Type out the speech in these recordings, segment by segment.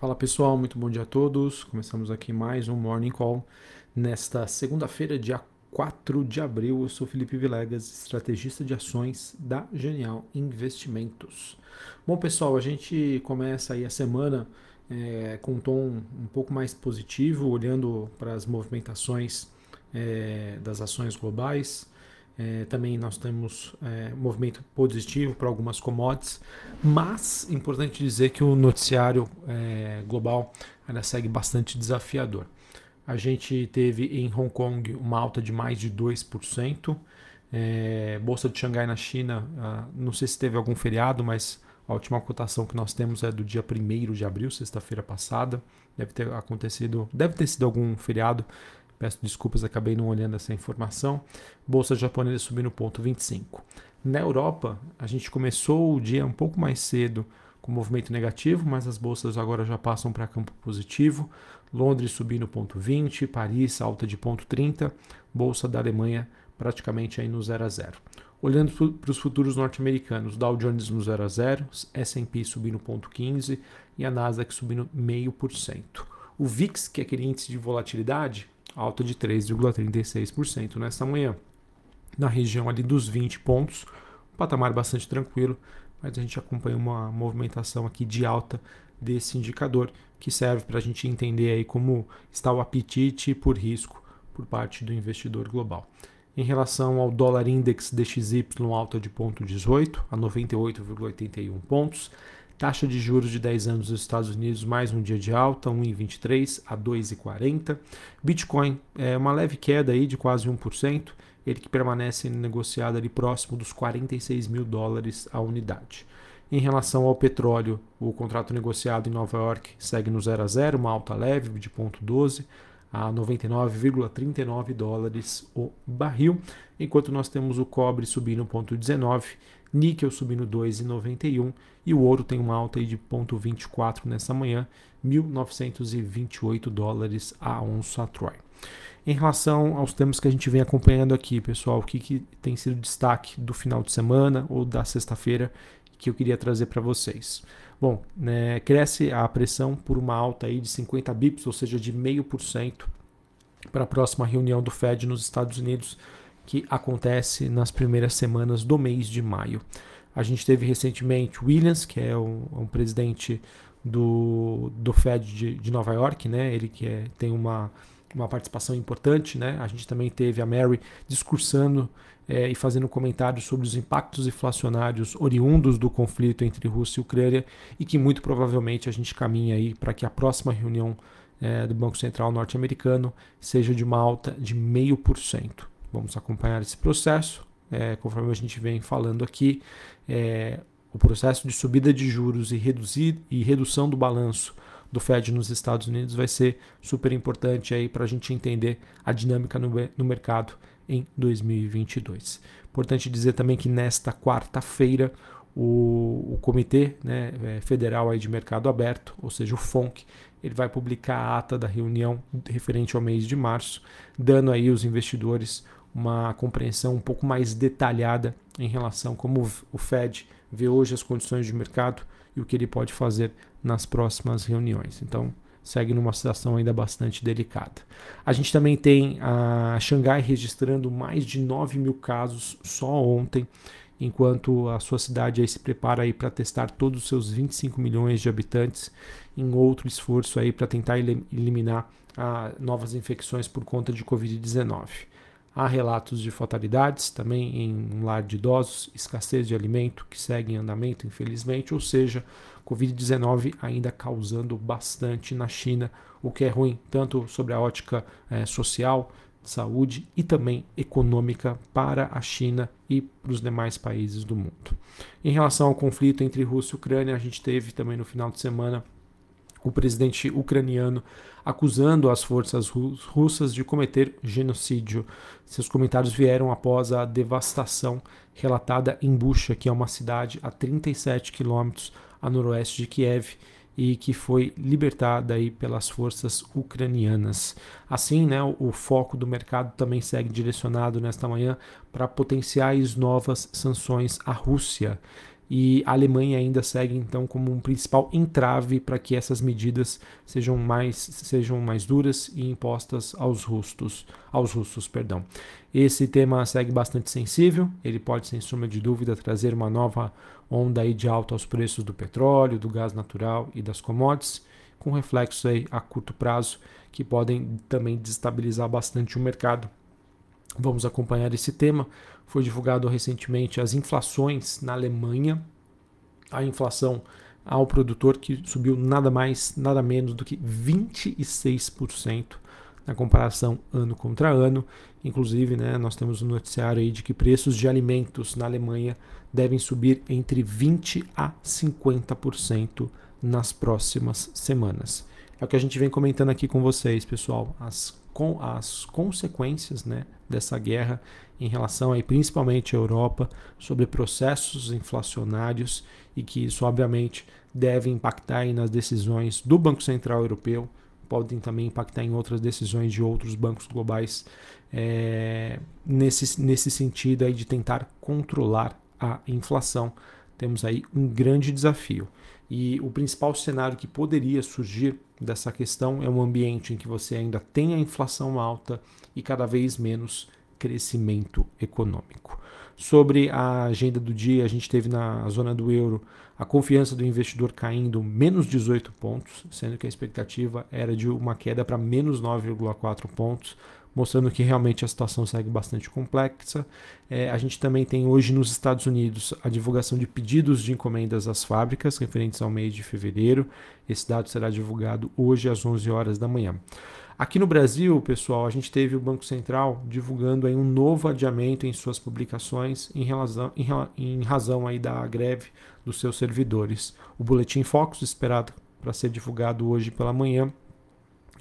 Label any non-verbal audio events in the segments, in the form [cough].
Fala pessoal, muito bom dia a todos. Começamos aqui mais um Morning Call nesta segunda-feira, dia 4 de abril. Eu sou Felipe Vilegas, estrategista de ações da Genial Investimentos. Bom pessoal, a gente começa aí a semana é, com um tom um pouco mais positivo, olhando para as movimentações é, das ações globais. É, também nós temos é, movimento positivo para algumas commodities, mas importante dizer que o noticiário é, global ainda segue bastante desafiador. A gente teve em Hong Kong uma alta de mais de 2%. É, Bolsa de Xangai na China, ah, não sei se teve algum feriado, mas a última cotação que nós temos é do dia 1 de abril, sexta-feira passada. Deve ter acontecido, deve ter sido algum feriado Peço desculpas, acabei não olhando essa informação. Bolsa japonesa subindo ponto 25. Na Europa, a gente começou o dia um pouco mais cedo com movimento negativo, mas as bolsas agora já passam para campo positivo. Londres subindo ponto 20, Paris alta de ponto 30, bolsa da Alemanha praticamente aí no 0 a 0. Olhando para os futuros norte-americanos, Dow Jones no 0 a 0, S&P subindo ponto 15 e a Nasdaq subindo 0,5%. O VIX, que é aquele índice de volatilidade, alta de 3,36% nesta manhã. Na região ali dos 20 pontos, um patamar bastante tranquilo, mas a gente acompanha uma movimentação aqui de alta desse indicador, que serve para a gente entender aí como está o apetite por risco por parte do investidor global. Em relação ao dólar index DXY alta de 0,18 a 98,81 pontos, Taxa de juros de 10 anos dos Estados Unidos, mais um dia de alta, 1,23 a 2,40. Bitcoin, é uma leve queda aí de quase 1%, ele que permanece negociado ali próximo dos 46 mil dólares a unidade. Em relação ao petróleo, o contrato negociado em Nova York segue no 0 a 0, uma alta leve de 0,12 a 99,39 dólares o barril, enquanto nós temos o cobre subindo 0,19 níquel subindo 2,91 e o ouro tem uma alta de 0,24 nessa manhã, 1.928 dólares a onça Troy. Em relação aos temas que a gente vem acompanhando aqui, pessoal, o que, que tem sido destaque do final de semana ou da sexta-feira que eu queria trazer para vocês? Bom, né, cresce a pressão por uma alta aí de 50 bips, ou seja, de 0,5% para a próxima reunião do Fed nos Estados Unidos que acontece nas primeiras semanas do mês de maio. A gente teve recentemente Williams, que é um, um presidente do, do Fed de, de, Nova York, né? ele que é, tem uma, uma participação importante. Né? A gente também teve a Mary discursando é, e fazendo comentários sobre os impactos inflacionários oriundos do conflito entre Rússia e Ucrânia e que muito provavelmente a gente caminha aí para que a próxima reunião é, do Banco Central norte-americano seja de uma alta de 0,5%. Vamos acompanhar esse processo. É, conforme a gente vem falando aqui, é, o processo de subida de juros e, reduzir, e redução do balanço do Fed nos Estados Unidos vai ser super importante aí para a gente entender a dinâmica no, no mercado em 2022. Importante dizer também que nesta quarta-feira o, o, Comitê né, é, Federal aí de Mercado Aberto, ou seja, o FONC, ele vai publicar a ata da reunião referente ao mês de março, dando aí aos investidores uma compreensão um pouco mais detalhada em relação como o Fed vê hoje as condições de mercado e o que ele pode fazer nas próximas reuniões. Então, segue numa situação ainda bastante delicada. A gente também tem a Xangai registrando mais de 9 mil casos só ontem, enquanto a sua cidade se prepara aí para testar todos os seus 25 milhões de habitantes em outro esforço aí para tentar eliminar novas infecções por conta de Covid-19. Há relatos de fatalidades também em um lar de idosos, escassez de alimento que segue em andamento, infelizmente, ou seja, Covid-19 ainda causando bastante na China, o que é ruim tanto sobre a ótica é, social, saúde e também econômica para a China e para os demais países do mundo. Em relação ao conflito entre Rússia e Ucrânia, a gente teve também no final de semana o presidente ucraniano acusando as forças russas de cometer genocídio. Seus comentários vieram após a devastação relatada em Bucha, que é uma cidade a 37 quilômetros a noroeste de Kiev e que foi libertada aí pelas forças ucranianas. Assim, né, o, foco do mercado também segue direcionado nesta manhã para potenciais novas sanções à Rússia. E a Alemanha ainda segue então como um principal entrave para que essas medidas sejam mais, sejam mais duras e impostas aos russos, aos russos, perdão. Esse tema segue bastante sensível, ele pode sem sombra de dúvida trazer uma nova onda aí de alta aos preços do petróleo, do gás natural e das commodities, com reflexos aí a curto prazo que podem também desestabilizar bastante o mercado. Vamos acompanhar esse tema. Foi divulgado recentemente as inflações na Alemanha. A inflação ao produtor que subiu nada mais, nada menos do que 26% na comparação ano contra ano. Inclusive, né, nós temos um noticiário aí de que preços de alimentos na Alemanha devem subir entre 20 a 50% nas próximas semanas. É o que a gente vem comentando aqui com vocês, pessoal. As, com, as consequências né, dessa guerra em relação aí, principalmente à Europa, sobre processos inflacionários e que isso, obviamente, deve impactar aí nas decisões do Banco Central Europeu, podem também impactar em outras decisões de outros bancos globais é, nesse, nesse sentido aí de tentar controlar a inflação. Temos aí um grande desafio. E o principal cenário que poderia surgir dessa questão é um ambiente em que você ainda tem a inflação alta e cada vez menos crescimento econômico. Sobre a agenda do dia, a gente teve na zona do euro a confiança do investidor caindo menos 18 pontos, sendo que a expectativa era de uma queda para menos 9,4 pontos mostrando que realmente a situação segue bastante complexa. É, a gente também tem hoje nos Estados Unidos a divulgação de pedidos de encomendas às fábricas referentes ao mês de fevereiro. Esse dado será divulgado hoje às 11 horas da manhã. Aqui no Brasil, pessoal, a gente teve o Banco Central divulgando aí um novo adiamento em suas publicações em razão, em, em razão aí da greve dos seus servidores. O Boletim Focus, esperado para ser divulgado hoje pela manhã,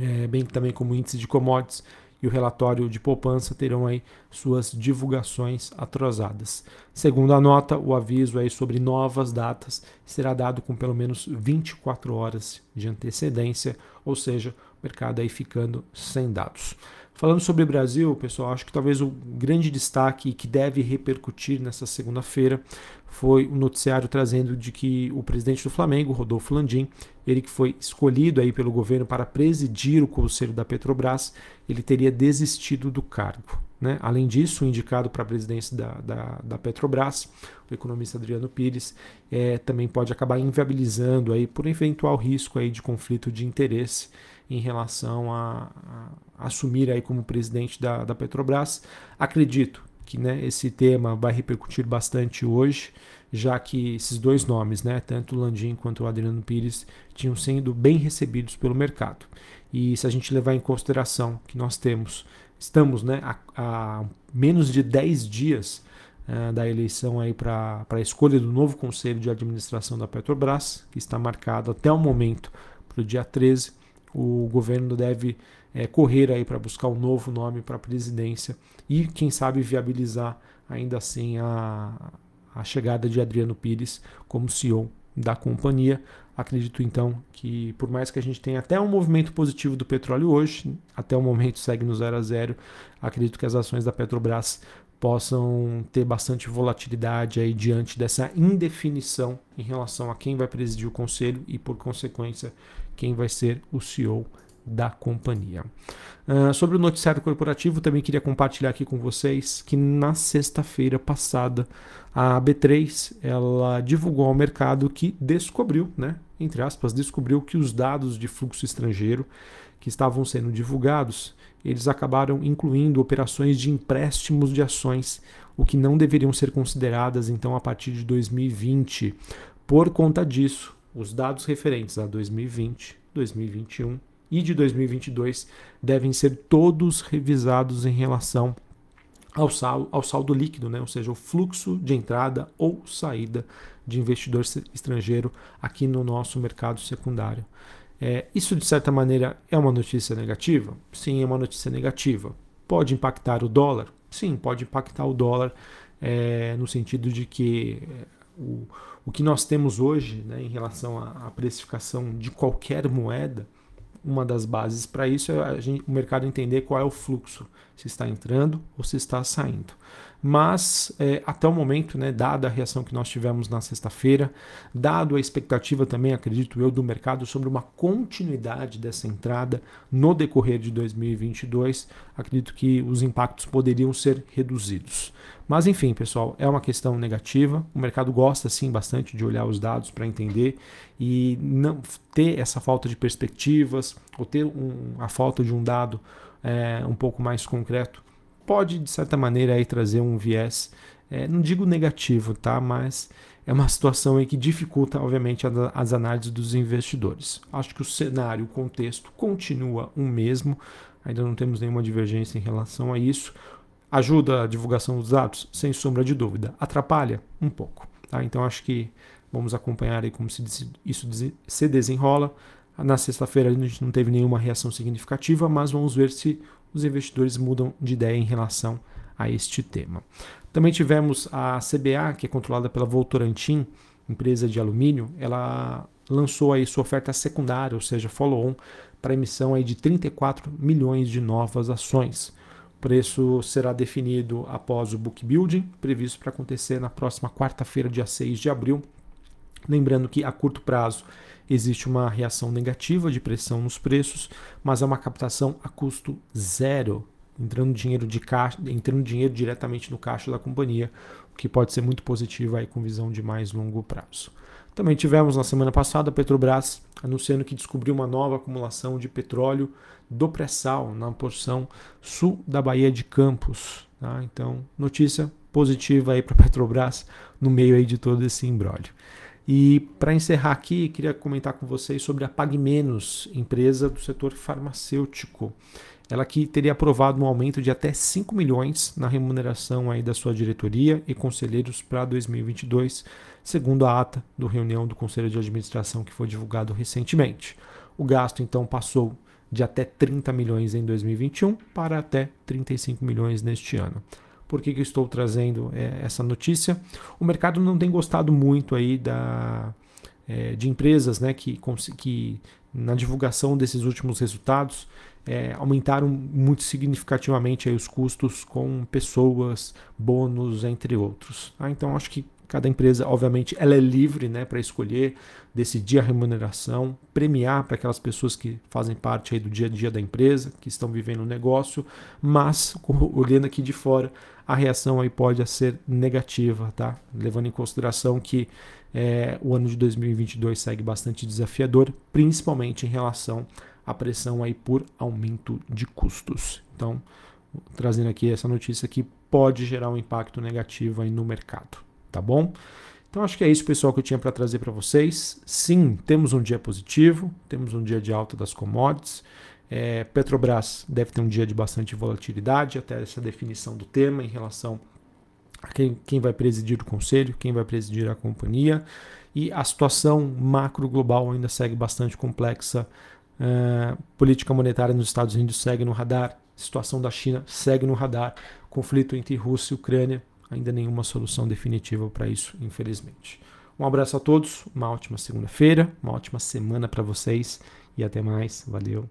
é, bem também como índice de commodities e o relatório de poupança terão aí suas divulgações atrasadas. Segundo a nota, o aviso aí sobre novas datas será dado com pelo menos 24 horas de antecedência, ou seja, o mercado aí ficando sem dados. Falando sobre o Brasil, pessoal, acho que talvez o grande destaque que deve repercutir nessa segunda-feira foi o um noticiário trazendo de que o presidente do Flamengo, Rodolfo Landim, ele que foi escolhido aí pelo governo para presidir o conselho da Petrobras, ele teria desistido do cargo. Né? Além disso, o indicado para a presidência da, da, da, Petrobras, o economista Adriano Pires, é, também pode acabar inviabilizando aí por eventual risco aí de conflito de interesse em relação a, a assumir aí como presidente da, da Petrobras. Acredito que né, esse tema vai repercutir bastante hoje, já que esses dois nomes, né, tanto o Landim quanto o Adriano Pires, tinham sido bem recebidos pelo mercado. E se a gente levar em consideração que nós temos, estamos né, a, a menos de 10 dias uh, da eleição para a escolha do novo conselho de administração da Petrobras, que está marcado até o momento para o dia 13, o governo deve é, correr aí para buscar um novo nome para a presidência e, quem sabe, viabilizar ainda assim a, a chegada de Adriano Pires como CEO da companhia. Acredito então que, por mais que a gente tenha até um movimento positivo do petróleo hoje, até o momento segue no 0 a 0, acredito que as ações da Petrobras possam ter bastante volatilidade aí diante dessa indefinição em relação a quem vai presidir o conselho e, por consequência, quem vai ser o CEO da companhia. Uh, sobre o noticiário corporativo, também queria compartilhar aqui com vocês que na sexta-feira passada a B3 ela divulgou ao mercado que descobriu, né, entre aspas, descobriu que os dados de fluxo estrangeiro que estavam sendo divulgados, eles acabaram incluindo operações de empréstimos de ações, o que não deveriam ser consideradas então a partir de 2020. Por conta disso, os dados referentes a 2020, 2021 e de 2022 devem ser todos revisados em relação ao saldo, ao saldo líquido, né? ou seja, o fluxo de entrada ou saída de investidor estrangeiro aqui no nosso mercado secundário. É, isso, de certa maneira, é uma notícia negativa? Sim, é uma notícia negativa. Pode impactar o dólar? Sim, pode impactar o dólar é, no sentido de que é, o, o que nós temos hoje né, em relação à, precificação de qualquer moeda uma das bases para isso é gente, o mercado entender qual é o fluxo, se está entrando ou se está saindo. Mas é, até o momento, né, dada a reação que nós tivemos na sexta-feira, dado a expectativa também, acredito eu, do mercado sobre uma continuidade dessa entrada no decorrer de 2022, acredito que os impactos poderiam ser reduzidos. Mas enfim, pessoal, é uma questão negativa. O mercado gosta sim bastante de olhar os dados para entender e não ter essa falta de perspectivas ou ter um, a falta de um dado é, um pouco mais concreto pode de certa maneira aí trazer um viés, é, não digo negativo, tá? Mas é uma [laughs] situação aí que dificulta, obviamente, as análises dos investidores. Acho que o cenário, o contexto continua o mesmo. Ainda não temos nenhuma divergência em relação a isso. Ajuda a divulgação dos dados? Sem sombra de dúvida. Atrapalha? Um pouco. Tá? Então acho que vamos acompanhar aí como isso se desenrola. Na sexta-feira a gente não teve nenhuma reação significativa, mas vamos ver se os investidores mudam de ideia em relação a este tema. Também tivemos a CBA, que é controlada pela Votorantim, empresa de alumínio, ela lançou aí sua oferta secundária, ou seja, follow-on, para emissão aí de 34 milhões de novas ações. O preço será definido após o book building, previsto para acontecer na próxima quarta-feira, dia 6 de abril. Lembrando que a curto prazo existe uma reação negativa de pressão nos preços, mas é uma captação a custo zero, entrando dinheiro de caixa, entrando dinheiro diretamente no caixa da companhia, o que pode ser muito positivo aí com visão de mais longo prazo. Também tivemos na semana passada a Petrobras anunciando que descobriu uma nova acumulação de petróleo do pré-sal na porção sul da Baía de Campos. Tá? Então, notícia positiva aí para a Petrobras no meio aí de todo esse embrólio. E para encerrar aqui, queria comentar com vocês sobre a PagMenos, empresa do setor farmacêutico. Ela que teria aprovado um aumento de até 5 milhões na remuneração aí da sua diretoria e conselheiros para 2022, segundo a ata do reunião do Conselho de Administração que foi divulgado recentemente. O gasto então passou de até 30 milhões em 2021 para até 35 milhões neste ano. Por que, que eu estou trazendo é, essa notícia? O mercado não tem gostado muito aí da, é, de empresas né, que, que, na divulgação desses últimos resultados, é, aumentaram muito significativamente aí os custos com pessoas, bônus, entre outros. Tá? Então, acho que Cada empresa, obviamente, ela é livre né, para escolher, decidir a remuneração, premiar para aquelas pessoas que fazem parte aí do dia a dia da empresa, que estão vivendo o negócio, mas [laughs] olhando aqui de fora, a reação aí pode ser negativa, tá? Levando em consideração que é, o ano de 2022 segue bastante desafiador, principalmente em relação à pressão aí por aumento de custos. Então, trazendo aqui essa notícia que pode gerar um impacto negativo aí no mercado tá bom? Então acho que é isso, pessoal, que eu tinha para trazer para vocês. Sim, temos um dia positivo, temos um dia de alta das commodities. É, Petrobras deve ter um dia de bastante volatilidade, até essa definição do tema em relação a quem, quem vai presidir o conselho, quem vai presidir a companhia. E a situação macro global ainda segue bastante complexa. É, política monetária nos Estados Unidos segue no radar, situação da China segue no radar, conflito entre Rússia e Ucrânia ainda nenhuma solução definitiva para isso, infelizmente. Um abraço a todos, uma ótima segunda-feira, uma ótima semana para vocês e até mais. Valeu.